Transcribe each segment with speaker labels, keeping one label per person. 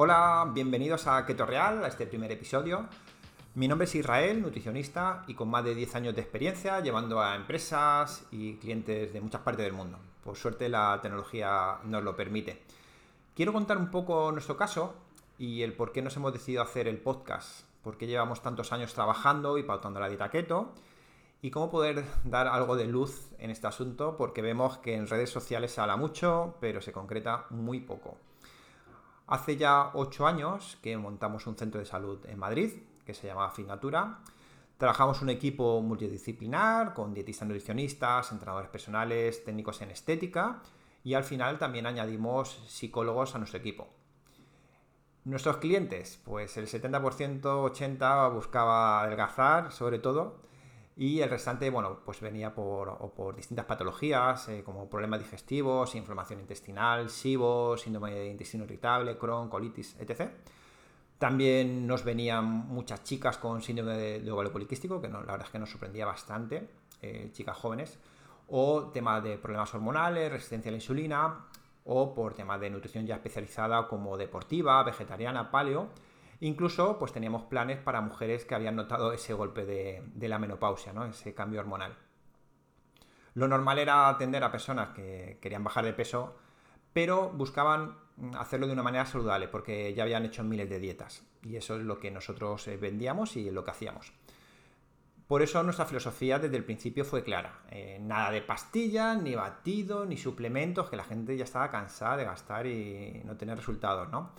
Speaker 1: Hola, bienvenidos a Keto Real, a este primer episodio. Mi nombre es Israel, nutricionista y con más de 10 años de experiencia llevando a empresas y clientes de muchas partes del mundo. Por suerte la tecnología nos lo permite. Quiero contar un poco nuestro caso y el por qué nos hemos decidido hacer el podcast, por qué llevamos tantos años trabajando y pautando la dieta keto y cómo poder dar algo de luz en este asunto porque vemos que en redes sociales se habla mucho pero se concreta muy poco. Hace ya ocho años que montamos un centro de salud en Madrid que se llama Finatura. Trabajamos un equipo multidisciplinar con dietistas nutricionistas, entrenadores personales, técnicos en estética y al final también añadimos psicólogos a nuestro equipo. Nuestros clientes, pues el 70%, 80% buscaba adelgazar sobre todo y el restante, bueno, pues venía por, por distintas patologías, eh, como problemas digestivos, inflamación intestinal, SIBO, síndrome de intestino irritable, Crohn, colitis, etc. También nos venían muchas chicas con síndrome de, ovario poliquístico, que no, la verdad es que nos sorprendía bastante, eh, chicas jóvenes, o temas de problemas hormonales, resistencia a la insulina, o por temas de nutrición ya especializada como deportiva, vegetariana, paleo, Incluso pues teníamos planes para mujeres que habían notado ese golpe de, la menopausia, ¿no? ese cambio hormonal. Lo normal era atender a personas que querían bajar de peso, pero buscaban hacerlo de una manera saludable, porque ya habían hecho miles de dietas. Y eso es lo que nosotros eh, vendíamos y lo que hacíamos. Por eso nuestra filosofía desde el principio fue clara. Eh, nada de pastillas, ni batidos, ni suplementos, que la gente ya estaba cansada de gastar y no tener resultados, ¿no?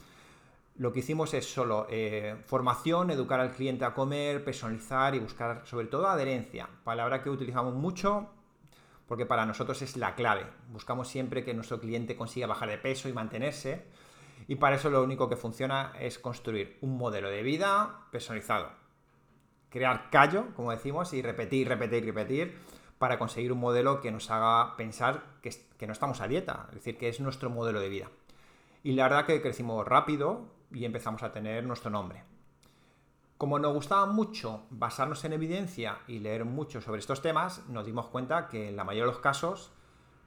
Speaker 1: Lo que hicimos es solo eh, formación, educar al cliente a comer, personalizar y buscar sobre todo adherencia, palabra que utilizamos mucho porque para nosotros es la clave. Buscamos siempre que nuestro cliente consiga bajar de peso y mantenerse y para eso lo único que funciona es construir un modelo de vida personalizado. Crear callo, como decimos, y repetir, repetir, repetir para conseguir un modelo que nos haga pensar que, que no estamos a dieta, es decir, que es nuestro modelo de vida. Y la verdad que crecimos rápido, y empezamos a tener nuestro nombre. Como nos gustaba mucho basarnos en evidencia y leer mucho sobre estos temas, nos dimos cuenta que en la mayoría de los casos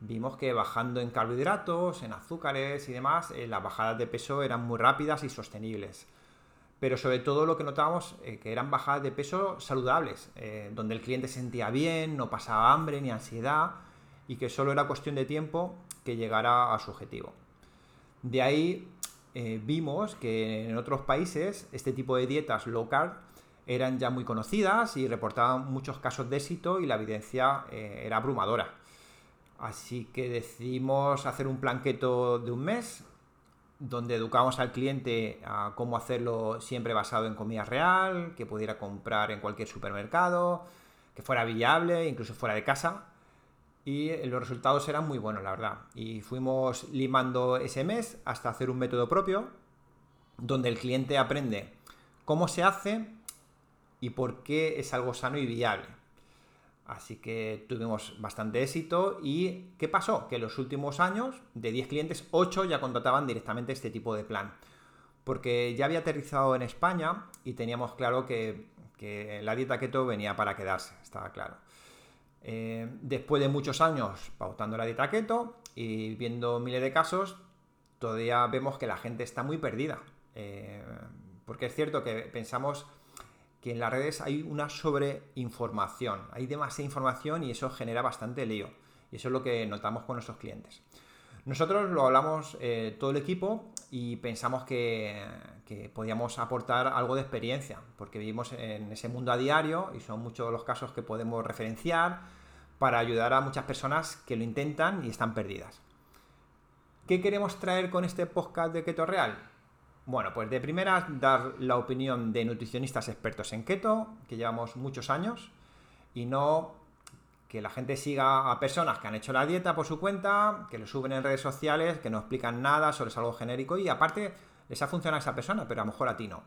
Speaker 1: vimos que bajando en carbohidratos, en azúcares y demás, eh, las bajadas de peso eran muy rápidas y sostenibles. Pero sobre todo lo que notábamos eh, que eran bajadas de peso saludables, eh, donde el cliente se sentía bien, no pasaba hambre ni ansiedad y que solo era cuestión de tiempo que llegara a su objetivo. De ahí eh, vimos que en otros países este tipo de dietas low carb eran ya muy conocidas y reportaban muchos casos de éxito y la evidencia eh, era abrumadora. Así que decidimos hacer un planqueto de un mes donde educamos al cliente a cómo hacerlo siempre basado en comida real, que pudiera comprar en cualquier supermercado, que fuera viable, incluso fuera de casa y los resultados eran muy buenos, la verdad. Y fuimos limando ese mes hasta hacer un método propio donde el cliente aprende cómo se hace y por qué es algo sano y viable. Así que tuvimos bastante éxito y ¿qué pasó? Que en los últimos años, de 10 clientes, 8 ya contrataban directamente este tipo de plan. Porque ya había aterrizado en España y teníamos claro que, que la dieta keto venía para quedarse, estaba claro. Eh, después de muchos años pautando la dieta keto y viendo miles de casos, todavía vemos que la gente está muy perdida. Eh, porque es cierto que pensamos que en las redes hay una sobreinformación, hay demasiada información y eso genera bastante lío. Y eso es lo que notamos con nuestros clientes. Nosotros lo hablamos eh, todo el equipo y pensamos que, que, podíamos aportar algo de experiencia, porque vivimos en ese mundo a diario y son muchos los casos que podemos referenciar para ayudar a muchas personas que lo intentan y están perdidas. ¿Qué queremos traer con este podcast de Keto Real? Bueno, pues de primera dar la opinión de nutricionistas expertos en keto, que llevamos muchos años, y no que la gente siga a personas que han hecho la dieta por su cuenta, que lo suben en redes sociales, que no explican nada, solo es algo genérico y aparte les ha funcionado a esa persona, pero a lo mejor a ti no.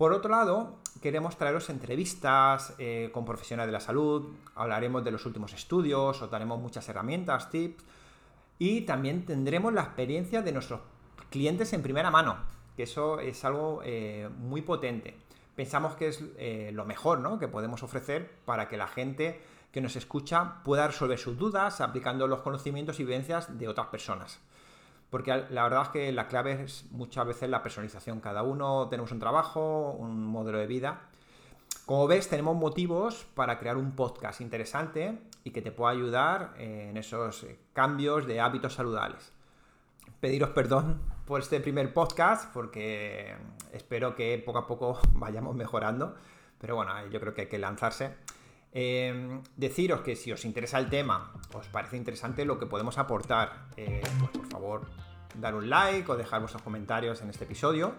Speaker 1: Por otro lado, queremos traeros entrevistas eh, con profesionales de la salud, hablaremos de los últimos estudios, os daremos muchas herramientas, tips y también tendremos la experiencia de nuestros clientes en primera mano, que eso es algo eh, muy potente. Pensamos que es eh, lo mejor ¿no? que podemos ofrecer para que la gente que nos escucha pueda resolver sus dudas aplicando los conocimientos y vivencias de otras personas. Porque la verdad es que la clave es muchas veces la personalización. Cada uno tenemos un trabajo, un modelo de vida. Como ves, tenemos motivos para crear un podcast interesante y que te pueda ayudar en esos cambios de hábitos saludables. Pediros perdón por este primer podcast porque espero que poco a poco vayamos mejorando. Pero bueno, yo creo que hay que lanzarse. Eh, deciros que si os interesa el tema, os parece interesante lo que podemos aportar, eh, pues por favor, dar un like o dejar vuestros comentarios en este episodio,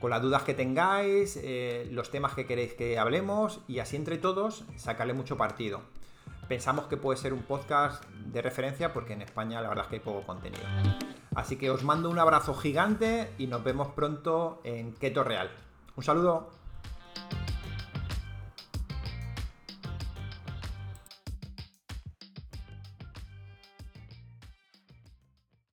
Speaker 1: con las dudas que tengáis, eh, los temas que queréis que hablemos y así entre todos sacarle mucho partido. Pensamos que puede ser un podcast de referencia porque en España la verdad es que hay poco contenido. Así que os mando un abrazo gigante y nos vemos pronto en Keto Real. Un saludo.